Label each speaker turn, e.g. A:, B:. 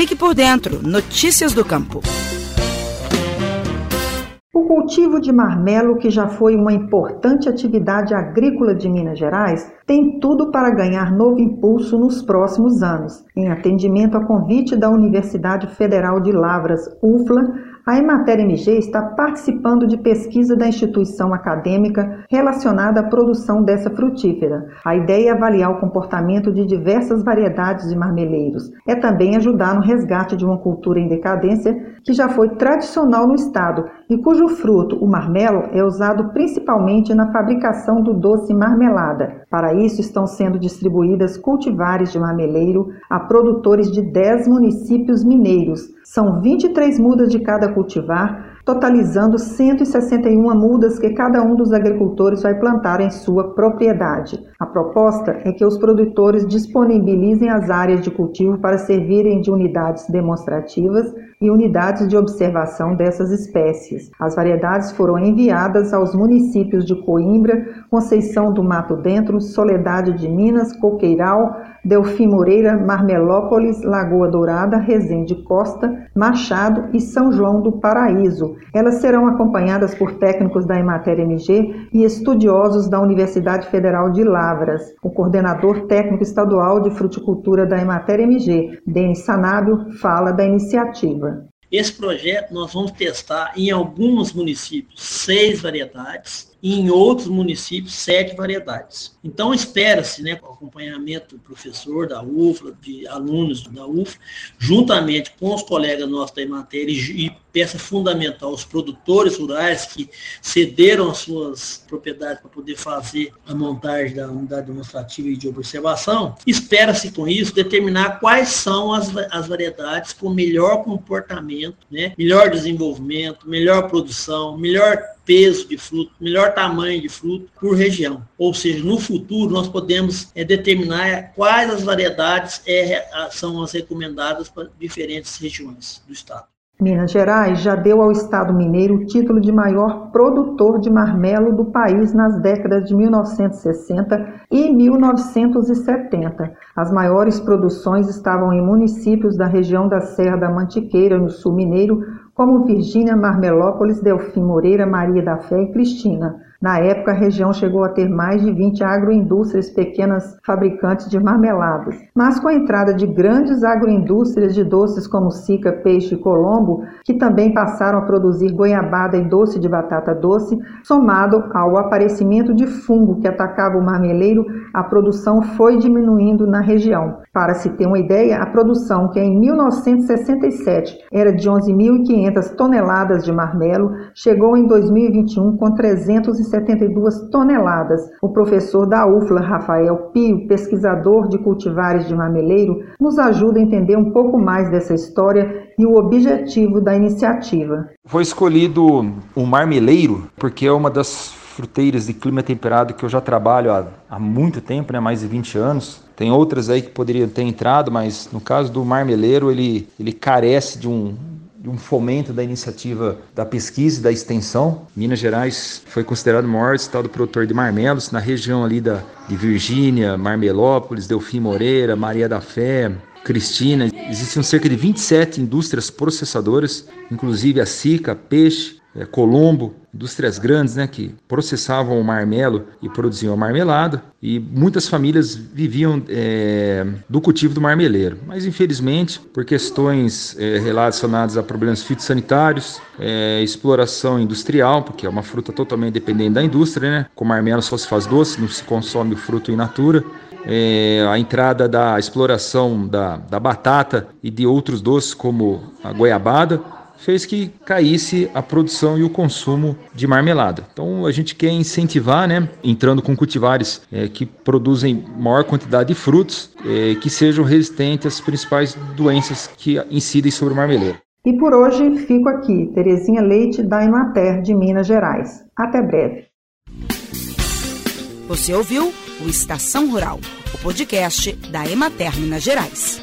A: Fique por dentro. Notícias do Campo.
B: O cultivo de marmelo, que já foi uma importante atividade agrícola de Minas Gerais, tem tudo para ganhar novo impulso nos próximos anos. Em atendimento a convite da Universidade Federal de Lavras, UFLA, a Emater MG está participando de pesquisa da instituição acadêmica relacionada à produção dessa frutífera. A ideia é avaliar o comportamento de diversas variedades de marmeleiros. É também ajudar no resgate de uma cultura em decadência que já foi tradicional no estado e cujo fruto, o marmelo, é usado principalmente na fabricação do doce marmelada. Para isso, estão sendo distribuídas cultivares de marmeleiro a produtores de 10 municípios mineiros. São 23 mudas de cada cultivar, totalizando 161 mudas que cada um dos agricultores vai plantar em sua propriedade. A proposta é que os produtores disponibilizem as áreas de cultivo para servirem de unidades demonstrativas e unidades de observação dessas espécies. As variedades foram enviadas aos municípios de Coimbra, Conceição do Mato Dentro, Soledade de Minas, Coqueiral, Delfim Moreira, Marmelópolis, Lagoa Dourada, Resende Costa, Machado e São João do Paraíso. Elas serão acompanhadas por técnicos da Emater MG e estudiosos da Universidade Federal de Lavras. O coordenador técnico estadual de fruticultura da Emater MG, Denis Sanábio, fala da iniciativa.
C: Esse projeto nós vamos testar em alguns municípios seis variedades e em outros municípios sete variedades. Então espera-se, né, com acompanhamento do professor da UFLA, de alunos da UFLA, juntamente com os colegas nossos da matéria e peça fundamental, os produtores rurais que cederam as suas propriedades para poder fazer a montagem da unidade demonstrativa e de observação, espera-se com isso determinar quais são as, as variedades com melhor comportamento, né, melhor desenvolvimento, melhor produção, melhor peso de fruto, melhor tamanho de fruto por região. Ou seja, no futuro nós podemos é, determinar quais as variedades é, são as recomendadas para diferentes regiões do estado.
B: Minas Gerais já deu ao Estado mineiro o título de maior produtor de marmelo do país nas décadas de 1960 e 1970. As maiores produções estavam em municípios da região da Serra da Mantiqueira, no sul mineiro, como Virgínia, Marmelópolis, Delfim Moreira, Maria da Fé e Cristina. Na época, a região chegou a ter mais de 20 agroindústrias pequenas fabricantes de marmeladas. Mas com a entrada de grandes agroindústrias de doces como Sica, Peixe e Colombo, que também passaram a produzir goiabada e doce de batata doce, somado ao aparecimento de fungo que atacava o marmeleiro, a produção foi diminuindo na região. Para se ter uma ideia, a produção, que em 1967 era de 11.500 toneladas de marmelo, chegou em 2021 com 372 toneladas. O professor da UFLA, Rafael Pio, pesquisador de cultivares de marmeleiro, nos ajuda a entender um pouco mais dessa história e o objetivo da iniciativa.
D: Foi escolhido o marmeleiro porque é uma das fruteiras de clima temperado que eu já trabalho há, há muito tempo, né, mais de 20 anos. Tem outras aí que poderiam ter entrado, mas no caso do marmeleiro, ele, ele carece de um, um fomento da iniciativa da pesquisa e da extensão. Minas Gerais foi considerado o maior estado produtor de marmelos, na região ali da, de Virgínia, Marmelópolis, Delfim Moreira, Maria da Fé, Cristina. Existem cerca de 27 indústrias processadoras, inclusive a Sica, Peixe, é, Colombo, indústrias grandes né, que processavam o marmelo e produziam a marmelada, e muitas famílias viviam é, do cultivo do marmeleiro. Mas, infelizmente, por questões é, relacionadas a problemas fitossanitários, é, exploração industrial, porque é uma fruta totalmente dependente da indústria, né? com marmelo só se faz doce, não se consome o fruto in natura. É, a entrada da exploração da, da batata e de outros doces como a goiabada fez que caísse a produção e o consumo de marmelada. Então a gente quer incentivar, né, entrando com cultivares é, que produzem maior quantidade de frutos, é, que sejam resistentes às principais doenças que incidem sobre o marmeleiro.
B: E por hoje fico aqui, Terezinha Leite da Emater de Minas Gerais. Até breve.
A: Você ouviu o Estação Rural, o podcast da Emater Minas Gerais.